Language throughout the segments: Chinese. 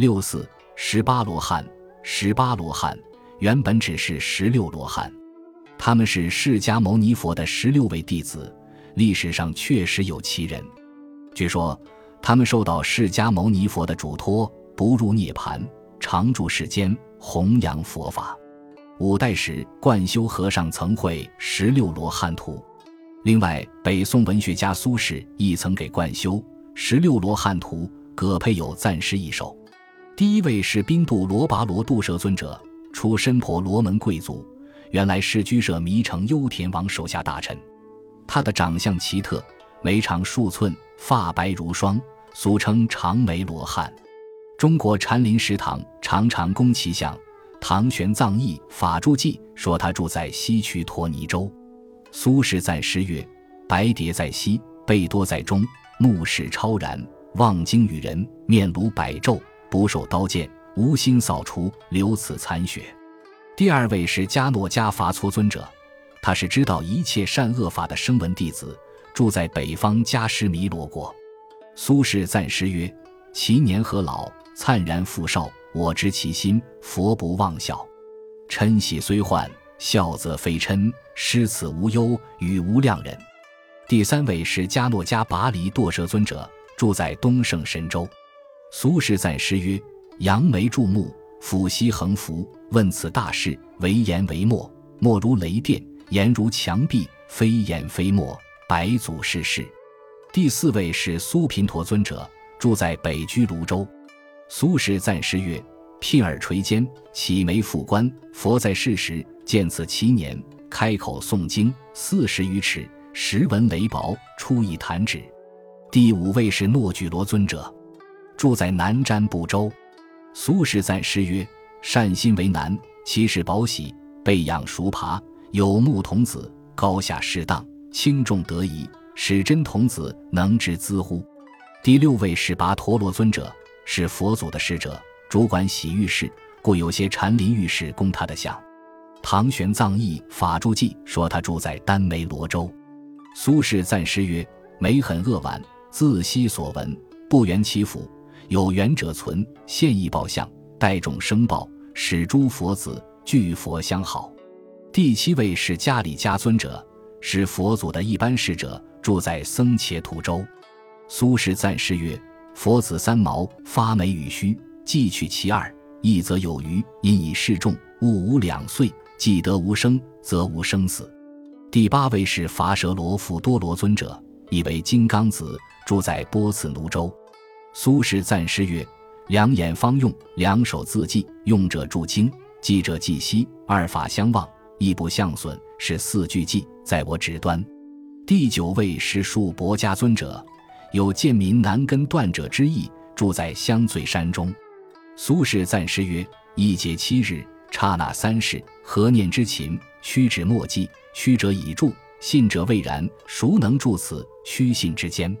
六四十八罗汉，十八罗汉原本只是十六罗汉，他们是释迦牟尼佛的十六位弟子，历史上确实有其人。据说他们受到释迦牟尼佛的嘱托，不入涅盘，常住世间弘扬佛法。五代时，贯休和尚曾绘十六罗汉图。另外，北宋文学家苏轼亦曾给贯休《十六罗汉图》各配有赞诗一首。第一位是宾度罗跋罗度舍尊者，出身婆罗门贵族，原来是居舍弥城优田王手下大臣。他的长相奇特，眉长数寸，发白如霜，俗称长眉罗汉。中国禅林食堂常常供其像。唐玄奘译《法住记》说他住在西区陀尼州。苏轼赞诗曰：“白蝶在西，贝多在中，目视超然，望经与人，面如百昼，不受刀剑，无心扫除，留此残血。”第二位是迦诺迦伐搓尊者，他是知道一切善恶法的声闻弟子，住在北方迦湿弥罗国。苏轼赞诗曰：“其年何老，灿然复少，我知其心，佛不忘笑。嗔喜虽患，笑则非嗔。”诗此无忧，与无量人。第三位是迦诺迦跋离堕舍尊者，住在东胜神州。苏轼赞诗曰：“扬眉注目，俯膝横幅，问此大事，为言为墨？墨如雷电，言如墙壁，非言非默，百祖世事。”第四位是苏频陀尊者，住在北居泸州。苏轼赞诗曰：“聘耳垂肩，起眉复冠。佛在世时，见此其年。”开口诵经四十余尺，时闻雷雹，出一弹指。第五位是诺举罗尊者，住在南瞻部洲。苏轼赞诗曰：“善心为难，其事宝喜，备养熟爬，有牧童子，高下适当，轻重得宜，使真童子能知兹乎？”第六位是跋陀罗尊者，是佛祖的使者，主管洗浴室，故有些禅林浴室供他的像。唐玄奘译《法住记》说他住在丹眉罗州。苏轼赞诗曰：“眉很恶婉，自悉所闻，不圆其府。有缘者存，现意报相，待众生报，使诸佛子具佛相好。”第七位是迦里迦尊者，是佛祖的一般使者，住在僧伽土州。苏轼赞诗曰：“佛子三毛，发眉与须，既取其二，一则有余，因以示众，物无两岁。”既得无生，则无生死。第八位是伐蛇罗富多罗尊者，意为金刚子，住在波茨奴州。苏轼赞诗曰：“两眼方用，两手自记，用者注经，记者记息，二法相望，亦不相损，是四句记，在我指端。”第九位是树伯家尊者，有贱民难根断者之意，住在香醉山中。苏轼赞诗曰：“一节七日。”刹那三世，何念之勤？屈指莫记，屈者已住，信者未然。孰能住此屈信之间？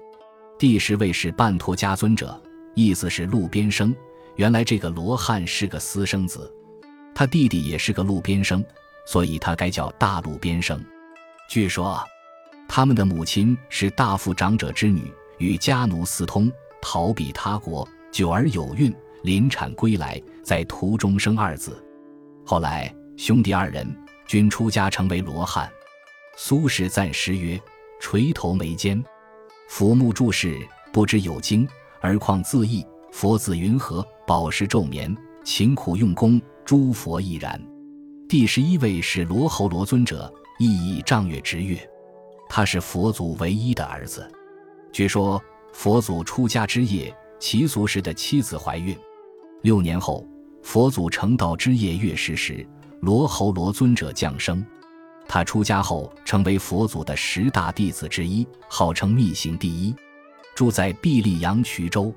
第十位是半托家尊者，意思是路边生。原来这个罗汉是个私生子，他弟弟也是个路边生，所以他该叫大路边生。据说，他们的母亲是大富长者之女，与家奴私通，逃避他国，久而有孕，临产归来，在途中生二子。后来，兄弟二人均出家成为罗汉。苏轼赞诗曰：“垂头眉间，俯目注视，不知有经，而况自缢。佛子云何？饱食昼眠，勤苦用功，诸佛亦然。”第十一位是罗侯罗尊者，意义丈月直月，他是佛祖唯一的儿子。据说佛祖出家之夜，其俗时的妻子怀孕，六年后。佛祖成道之夜月食时，罗侯罗尊者降生。他出家后成为佛祖的十大弟子之一，号称密行第一，住在毕力阳衢州。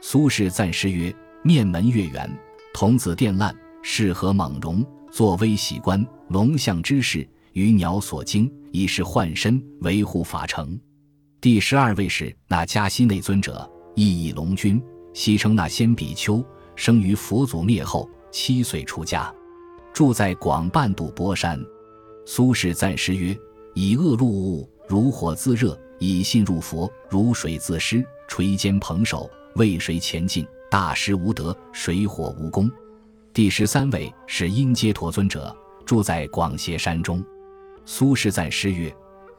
苏轼赞诗曰：“面门月圆，童子靛烂，适合猛容，作威喜观，龙象之势，于鸟所惊，以是幻身，维护法成。”第十二位是那迦西内尊者，意义龙君，西称那仙比丘。生于佛祖灭后，七岁出家，住在广半度波山。苏轼赞诗曰：“以恶入物，如火自热；以信入佛，如水自湿。垂肩捧手，为谁前进？大师无德，水火无功。第十三位是因阶陀尊者，住在广斜山中。苏轼赞诗曰：“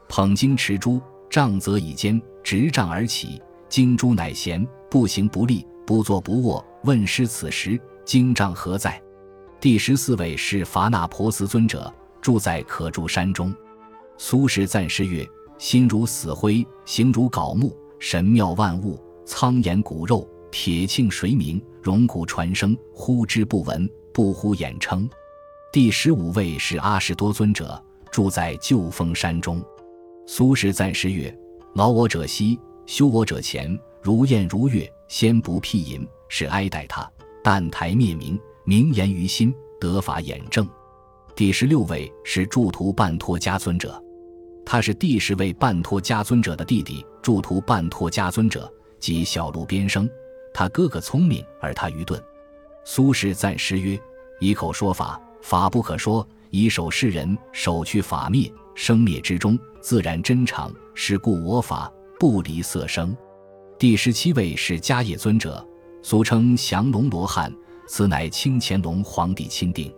捧经持珠，杖则以肩，执杖而起。经珠乃贤，不行不立，不坐不卧。问师此时，经杖何在？”第十四位是伐那婆斯尊者，住在可住山中。苏轼赞诗曰：“心如死灰，形如槁木，神妙万物，苍岩骨肉。”铁磬水鸣，荣骨传声，呼之不闻，不呼言称。第十五位是阿识多尊者，住在旧峰山中。苏轼赞诗曰：“劳我者息，修我者前。如燕如月，先不辟隐，是哀待他。但台灭明，明言于心，得法眼正。”第十六位是祝图半托迦尊者，他是第十位半托迦尊者的弟弟。祝图半托迦尊者即小路边生。他哥哥聪明，而他愚钝。苏轼赞诗曰：“以口说法，法不可说；以手示人，手去法灭。生灭之中，自然真常。是故我法不离色声。”第十七位是迦叶尊者，俗称降龙罗汉，此乃清乾隆皇帝钦定。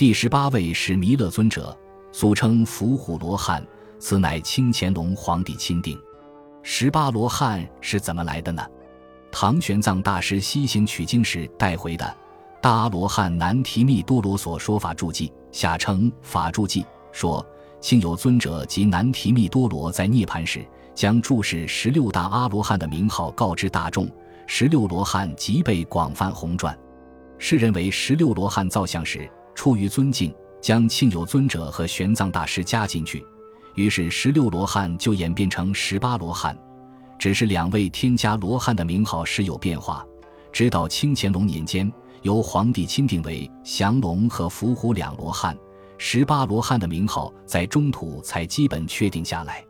第十八位是弥勒尊者，俗称伏虎罗汉，此乃清乾隆皇帝钦定。十八罗汉是怎么来的呢？唐玄奘大师西行取经时带回的大阿罗汉南提密多罗所说法注记，下称法注记，说清有尊者及南提密多罗在涅盘时，将注释十六大阿罗汉的名号告知大众，十六罗汉即被广泛红传。世人为十六罗汉造像时，出于尊敬，将庆有尊者和玄奘大师加进去，于是十六罗汉就演变成十八罗汉。只是两位添加罗汉的名号时有变化，直到清乾隆年间，由皇帝钦定为降龙和伏虎两罗汉，十八罗汉的名号在中土才基本确定下来。